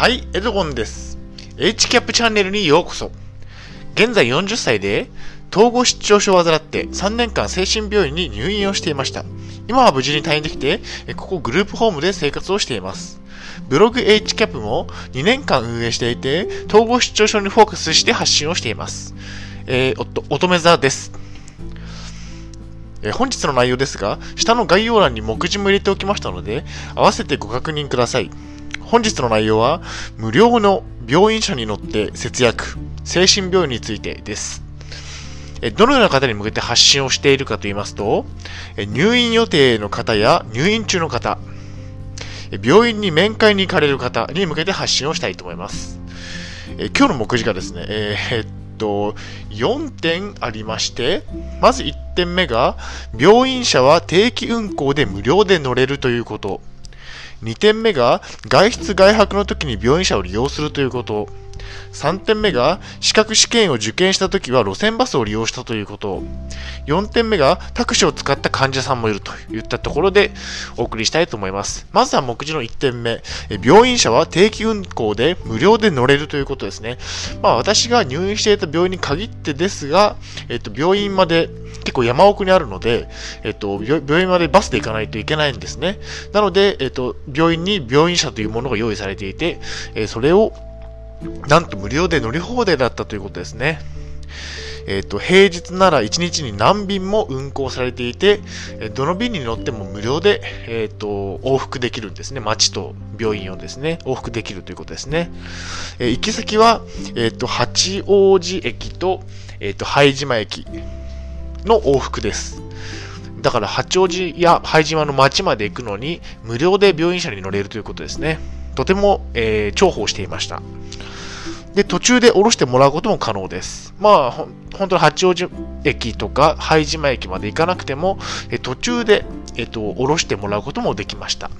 はい、エドゴンです。HCAP チャンネルにようこそ。現在40歳で、統合失調症を患って3年間精神病院に入院をしていました。今は無事に退院できて、ここグループホームで生活をしています。ブログ HCAP も2年間運営していて、統合失調症にフォーカスして発信をしています。えー、おと、乙女座です。え本日の内容ですが、下の概要欄に目次も入れておきましたので、合わせてご確認ください。本日の内容は、無料の病院車に乗って節約、精神病院についてです。どのような方に向けて発信をしているかと言いますと、入院予定の方や入院中の方、病院に面会に行かれる方に向けて発信をしたいと思います。今日の目次がですね、えー、っと、4点ありまして、まず1点目が、病院車は定期運行で無料で乗れるということ。2点目が外出外泊の時に病院車を利用するということ。3点目が資格試験を受験した時は路線バスを利用したということ。4点目がタクシーを使った患者さんもいるといったところでお送りしたいと思います。まずは目次の1点目。病院車は定期運行で無料で乗れるということですね。まあ私が入院していた病院に限ってですが、えっと、病院まで結構山奥にあるので、えっと、病院までバスで行かないといけないんですね。なので、えっと、病院に病院車というものが用意されていて、えそれをなんと無料で乗り放題だったということですね。えっ、ー、と、平日なら1日に何便も運行されていて、どの便に乗っても無料で、えっ、ー、と、往復できるんですね。町と病院をですね、往復できるということですね。えー、行き先は、えっ、と、八王子駅と、えっ、と、拝島駅の往復です。だから八王子や拝島の町まで行くのに無料で病院車に乗れるということですね。とても、え、重宝していました。で、途中で降ろしてもらうことも可能です。まあ、ほ本当に八王子駅とか拝島駅まで行かなくても、え途中で、えっと、降ろしてもらうこともできました。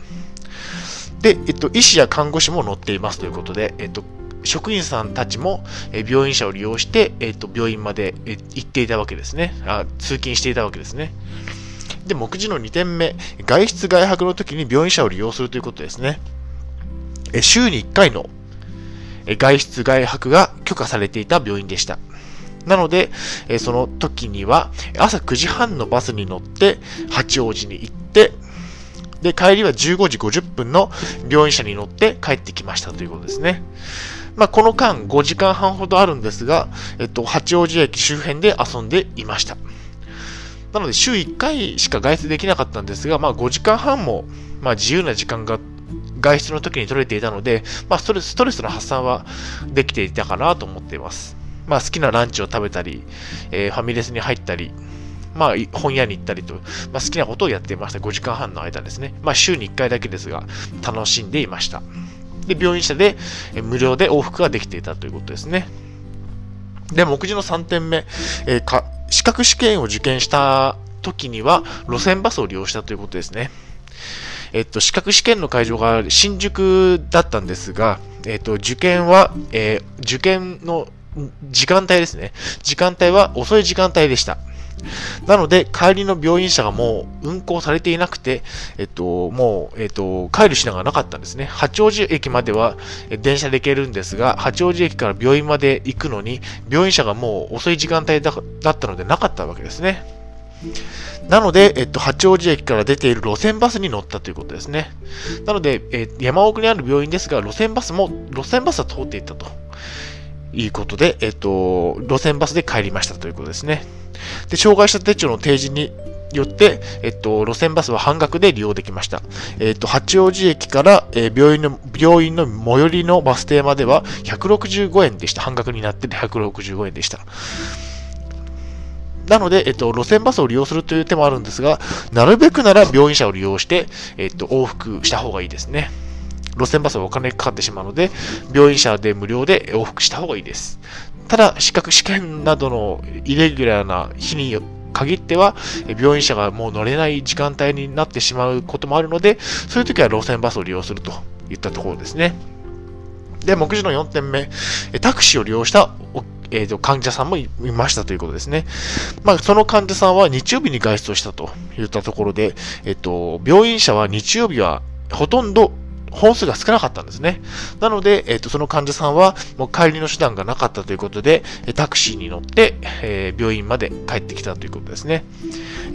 で、えっと、医師や看護師も乗っていますということで、えっと、職員さんたちも病院車を利用して、えっと、病院まで行っていたわけですねあ。通勤していたわけですね。で、目次の2点目、外出外泊の時に病院車を利用するということですね。え週に1回の外出外泊が許可されていた病院でした。なので、その時には朝9時半のバスに乗って八王子に行って、で、帰りは15時50分の病院車に乗って帰ってきましたということですね。まあ、この間5時間半ほどあるんですが、えっと、八王子駅周辺で遊んでいました。なので、週1回しか外出できなかったんですが、まあ、5時間半も、まあ、自由な時間が外出の時に取れていたので、まあ、ストレスストレスの発散はできていたかなと思っています。まあ、好きなランチを食べたり、えー、ファミレスに入ったり、まあ、本屋に行ったりと、まあ、好きなことをやっていました。5時間半の間ですね。まあ、週に1回だけですが、楽しんでいました。で、病院車で無料で往復ができていたということですね。で、目次の3点目、えー、か資格試験を受験した時には路線バスを利用したということですね。えっと、資格試験の会場が新宿だったんですが、えっと、受験は、えー、受験の時間帯ですね。時間帯は遅い時間帯でした。なので、帰りの病院車がもう運行されていなくて、えっと、もう、えっと、帰る品がなかったんですね。八王子駅までは電車で行けるんですが、八王子駅から病院まで行くのに、病院車がもう遅い時間帯だったのでなかったわけですね。なので、えっと、八王子駅から出ている路線バスに乗ったということですね。なので、え山奥にある病院ですが、路線バスも、路線バスは通っていったということで、えっと、路線バスで帰りましたということですね。で、障害者手帳の提示によって、えっと、路線バスは半額で利用できました。えっと、八王子駅から、えー、病院の、病院の最寄りのバス停までは165円でした。半額になって165円でした。なので、えっと、路線バスを利用するという手もあるんですが、なるべくなら病院車を利用して、えっと、往復した方がいいですね。路線バスはお金かかってしまうので、病院車で無料で往復した方がいいです。ただ、資格試験などのイレギュラーな日に限っては、病院車がもう乗れない時間帯になってしまうこともあるので、そういう時は路線バスを利用するといったところですね。で、目次の4点目、タクシーを利用したえーと、患者さんもいましたということですね。まあ、その患者さんは日曜日に外出をしたといったところで、えっ、と、病院車は日曜日はほとんど本数が少なかったんですね。なので、えっ、と、その患者さんは、もう帰りの手段がなかったということで、タクシーに乗って、えー、病院まで帰ってきたということですね。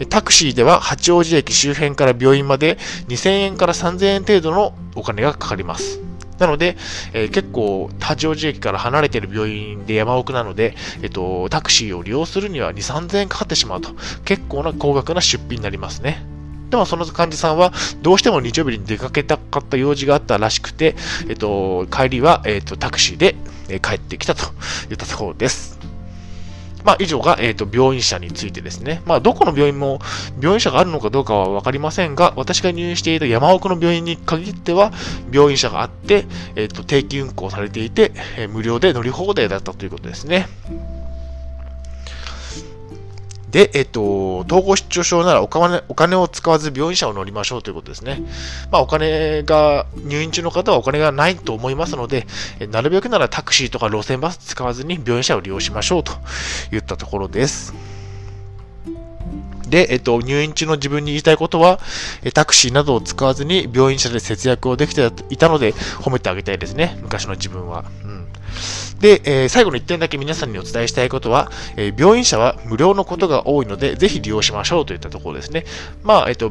タクシーでは、八王子駅周辺から病院まで2000円から3000円程度のお金がかかります。なので、えー、結構、八王子駅から離れている病院で山奥なので、えっ、と、タクシーを利用するには2、3000円かかってしまうと、結構な高額な出費になりますね。でもその患者さんは、どうしても日曜日に出かけたかった用事があったらしくて、えっと、帰りは、えっと、タクシーで帰ってきたと言ったところです。まあ、以上が、えっ、と、病院車についてですね。まあ、どこの病院も病院車があるのかどうかはわかりませんが、私が入院していた山奥の病院に限っては、病院車があって、えっ、と、定期運行されていて、え無料で乗り放題だったということですね。で、えっと、統合失調症ならお金お金を使わず病院車を乗りましょうということですね。まあ、お金が、入院中の方はお金がないと思いますので、なるべくならタクシーとか路線バス使わずに病院車を利用しましょうといったところです。で、えっと、入院中の自分に言いたいことは、タクシーなどを使わずに病院車で節約をできていたので褒めてあげたいですね。昔の自分は。うんで、えー、最後の1点だけ皆さんにお伝えしたいことは、えー、病院車は無料のことが多いので、ぜひ利用しましょうといったところですね。まあ、えっ、と、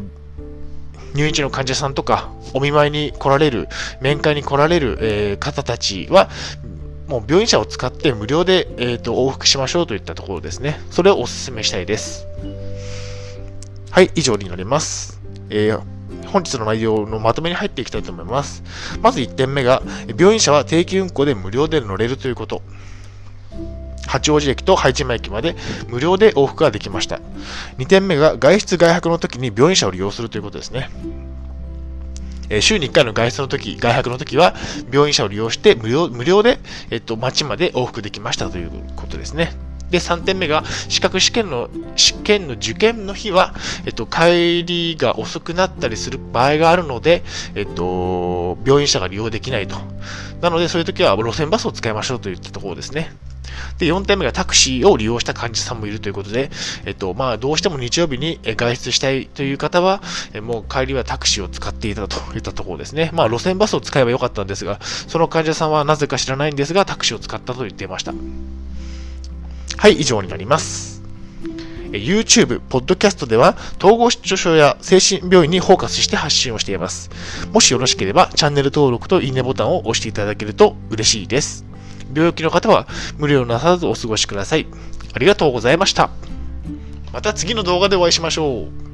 入院中の患者さんとか、お見舞いに来られる、面会に来られる、えー、方たちは、もう病院車を使って無料で、えーと、往復しましょうといったところですね。それをお勧めしたいです。はい、以上になります。えー本日の内容のまとめに入っていきたいと思います。まず1点目が、病院車は定期運行で無料で乗れるということ。八王子駅と拝島駅まで無料で往復ができました。2点目が外出外泊の時に病院車を利用するということですね。え週に1回の外出の時、外泊の時は病院車を利用して無料無料で、えっと、街まで往復できましたということですね。で、3点目が、資格試験の、試験の受験の日は、えっと、帰りが遅くなったりする場合があるので、えっと、病院車が利用できないと。なので、そういう時は路線バスを使いましょうといったところですね。で、4点目がタクシーを利用した患者さんもいるということで、えっと、まあ、どうしても日曜日に外出したいという方は、もう帰りはタクシーを使っていたといったところですね。まあ、路線バスを使えばよかったんですが、その患者さんはなぜか知らないんですが、タクシーを使ったと言っていました。はい、以上になります。YouTube、Podcast では統合失調症や精神病院にフォーカスして発信をしています。もしよろしければチャンネル登録といいねボタンを押していただけると嬉しいです。病気の方は無理をなさらずお過ごしください。ありがとうございました。また次の動画でお会いしましょう。